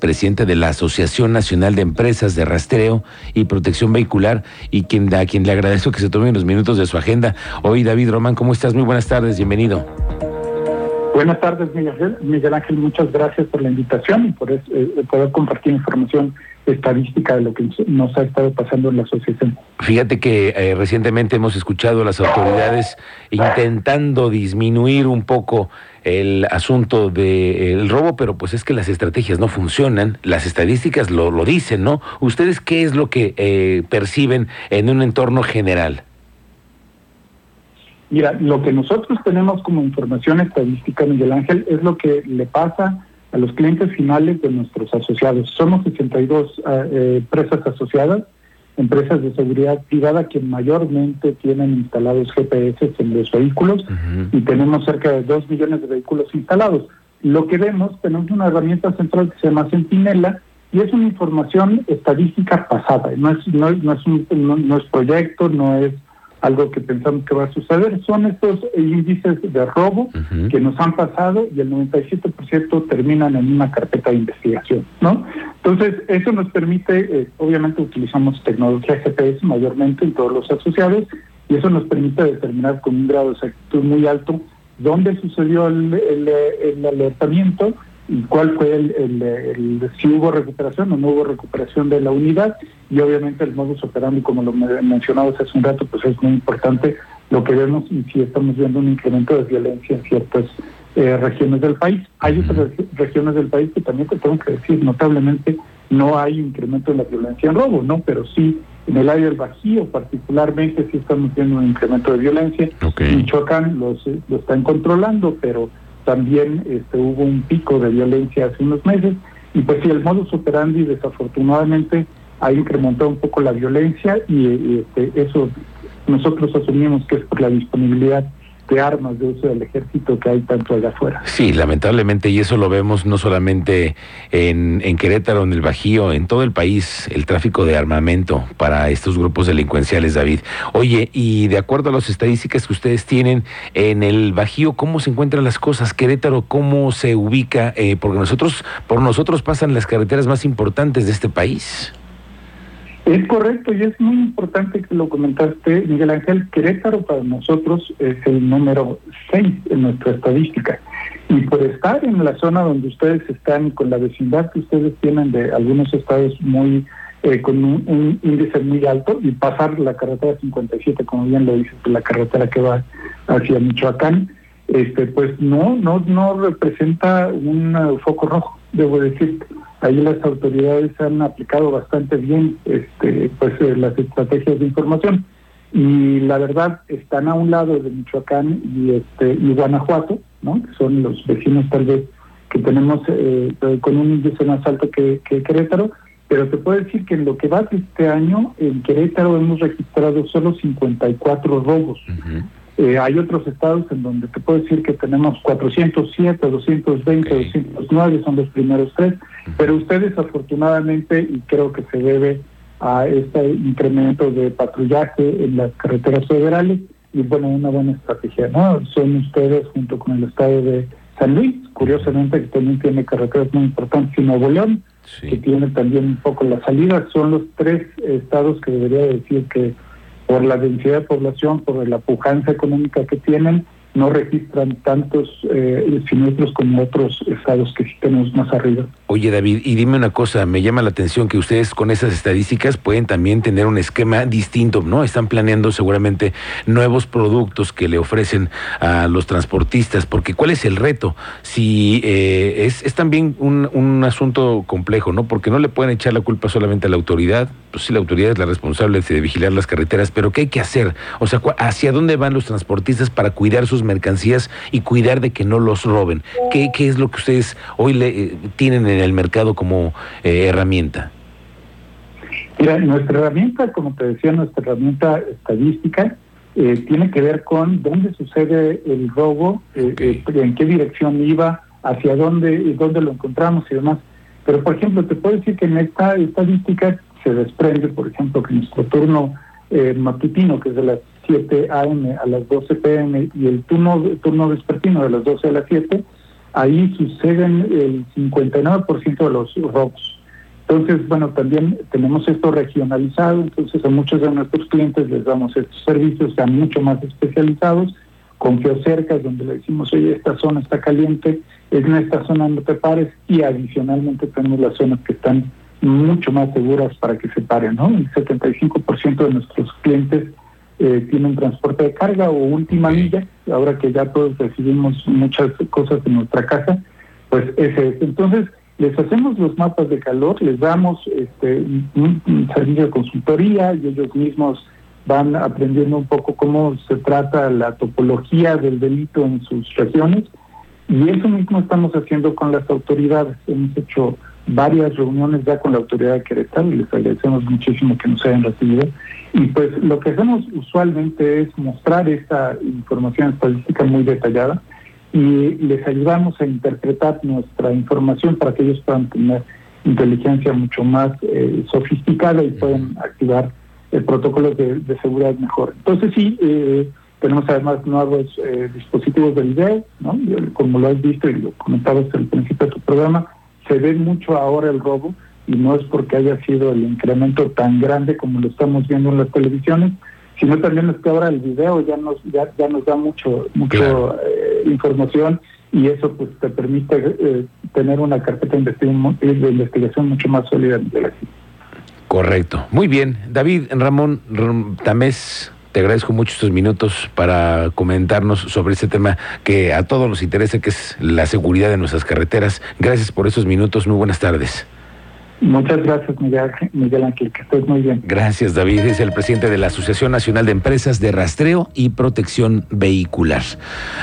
presidente de la Asociación Nacional de Empresas de Rastreo y Protección Vehicular y quien, a quien le agradezco que se tome unos minutos de su agenda. Hoy, David Román, ¿cómo estás? Muy buenas tardes, bienvenido. Buenas tardes, Miguel Ángel. Muchas gracias por la invitación y por eh, poder compartir información estadística de lo que nos ha estado pasando en la asociación. Fíjate que eh, recientemente hemos escuchado a las autoridades intentando disminuir un poco el asunto del robo, pero pues es que las estrategias no funcionan, las estadísticas lo, lo dicen, ¿no? ¿Ustedes qué es lo que eh, perciben en un entorno general? Mira, lo que nosotros tenemos como información estadística, Miguel Ángel, es lo que le pasa a los clientes finales de nuestros asociados. Somos 62 ah, eh, empresas asociadas, empresas de seguridad privada que mayormente tienen instalados GPS en los vehículos y tenemos cerca de 2 millones de vehículos instalados. Lo que vemos, tenemos una herramienta central que se llama Centinela y es una información estadística pasada, no es, no, no es, un, no es proyecto, no es algo que pensamos que va a suceder. Son estos índices de robo que nos han pasado y el 97% terminan en una carpeta de investigación, ¿no? Entonces, eso nos permite, eh, obviamente utilizamos tecnología GPS mayormente en todos los asociados y eso nos permite determinar con un grado de exactitud muy alto dónde sucedió el, el alertamiento y cuál fue el, el, si hubo recuperación o no hubo recuperación de la unidad. Y obviamente el modus operandi como lo mencionabas hace un rato pues es muy importante. Lo que vemos y si estamos viendo un incremento de violencia en ciertas eh, regiones del país. Hay otras regiones del país que también te tengo que decir notablemente no hay incremento en la violencia en robo no pero sí en el área del Bajío particularmente sí estamos viendo un incremento de violencia. Michoacán los, lo están controlando pero también este, hubo un pico de violencia hace unos meses. Y pues sí, el modus operandi desafortunadamente ha incrementado un poco la violencia y, este, eso nosotros asumimos que es por la disponibilidad de armas de uso del ejército que hay tanto allá afuera. Sí, lamentablemente, y eso lo vemos no solamente en, en Querétaro, en el Bajío, en todo el país, el tráfico de armamento para estos grupos delincuenciales, David. Oye, y de acuerdo a las estadísticas que ustedes tienen en el Bajío, ¿cómo se encuentran las cosas? Querétaro, ¿cómo se ubica? Eh, porque nosotros, por nosotros pasan las carreteras más importantes de este país. Es correcto y es muy importante que lo comentaste, Miguel Ángel. Querétaro para nosotros es el número 6 en nuestra estadística. Y por estar en la zona donde ustedes están, con la vecindad que ustedes tienen de algunos estados muy eh, con un, índice muy alto y pasar la carretera 57, como bien lo dices, la carretera que va hacia Michoacán, este, pues no, no, no representa un foco rojo, debo decir ahí las autoridades han aplicado bastante bien este, pues eh, las estrategias de información. Y la verdad están a un lado de Michoacán y este y Guanajuato, ¿no? que son los vecinos tal vez que tenemos eh, con un índice más alto que, Querétaro, pero te puedo decir que en lo que va de este año en Querétaro hemos registrado solo 54 robos. Eh, hay otros estados en donde te puedo decir que tenemos 407, 220, 209, son los primeros tres, pero ustedes afortunadamente, y creo que se debe a este incremento de patrullaje en las carreteras federales, y bueno, una buena estrategia, ¿no? Son ustedes junto con el estado de San Luis, curiosamente que también tiene carreteras muy importantes, y Nuevo León, que tiene también un poco la salida, son los tres estados que debería decir que por la densidad de población, por la pujanza económica que tienen, no registran tantos eh, siniestros como otros estados que sí tenemos más arriba. Oye David, y dime una cosa, me llama la atención que ustedes con esas estadísticas pueden también tener un esquema distinto, ¿no? Están planeando seguramente nuevos productos que le ofrecen a los transportistas, porque ¿cuál es el reto? Si eh, es, es también un, un asunto complejo, ¿no? Porque no le pueden echar la culpa solamente a la autoridad, pues sí, la autoridad es la responsable de vigilar las carreteras, pero ¿qué hay que hacer? O sea, ¿hacia dónde van los transportistas para cuidar sus mercancías y cuidar de que no los roben? ¿Qué, qué es lo que ustedes hoy le, eh, tienen en el mercado como eh, herramienta? Mira, nuestra herramienta, como te decía, nuestra herramienta estadística eh, tiene que ver con dónde sucede el robo, en qué dirección iba, hacia dónde, dónde lo encontramos y demás. Pero, por ejemplo, te puedo decir que en esta estadística se desprende, por ejemplo, que nuestro turno eh, matutino, que es de las 7 a.m. a las 12 p.m., y el turno, turno vespertino de las 12 a las 7, ahí suceden el 59% de los robos. Entonces, bueno, también tenemos esto regionalizado, entonces a muchos de nuestros clientes les damos estos servicios ya mucho más especializados, con geocercas, donde le decimos, oye, esta zona está caliente, en esta zona no te pares, y adicionalmente tenemos las zonas que están mucho más seguras para que se paren, ¿no? El 75% de nuestros clientes eh, tienen transporte de carga o última milla, ahora que ya todos recibimos muchas cosas en nuestra casa, pues ese es. Entonces, les hacemos los mapas de calor, les damos este, un, servicio de consultoría y ellos mismos van aprendiendo un poco cómo se trata la topología del delito en sus regiones y eso mismo estamos haciendo con las autoridades. Hemos hecho varias reuniones ya con la autoridad de Querétaro y les agradecemos muchísimo que nos hayan recibido. Y pues lo que hacemos usualmente es mostrar esta información estadística muy detallada y les ayudamos a interpretar nuestra información para que ellos puedan tener inteligencia mucho más eh, sofisticada y puedan activar el protocolo de, seguridad mejor. Entonces sí, eh, tenemos además nuevos eh, dispositivos de video, ¿no? como lo has visto y lo comentabas al principio de tu programa, se ve mucho ahora el robo y no es porque haya sido el incremento tan grande como lo estamos viendo en las televisiones, sino también es que ahora el video ya nos ya, ya nos da mucho mucho información y eso pues te permite eh, tener una carpeta de investigación, mucho más sólida de la Correcto. Muy bien. David Ramón Tamés, te agradezco mucho estos minutos para comentarnos sobre este tema que a todos nos interesa, que es la seguridad de nuestras carreteras. Gracias por esos minutos. Muy buenas tardes. Muchas gracias, Miguel, Ángel, que estés muy bien. Gracias, David. Es el presidente de la Asociación Nacional de Empresas de Rastreo y Protección Vehicular.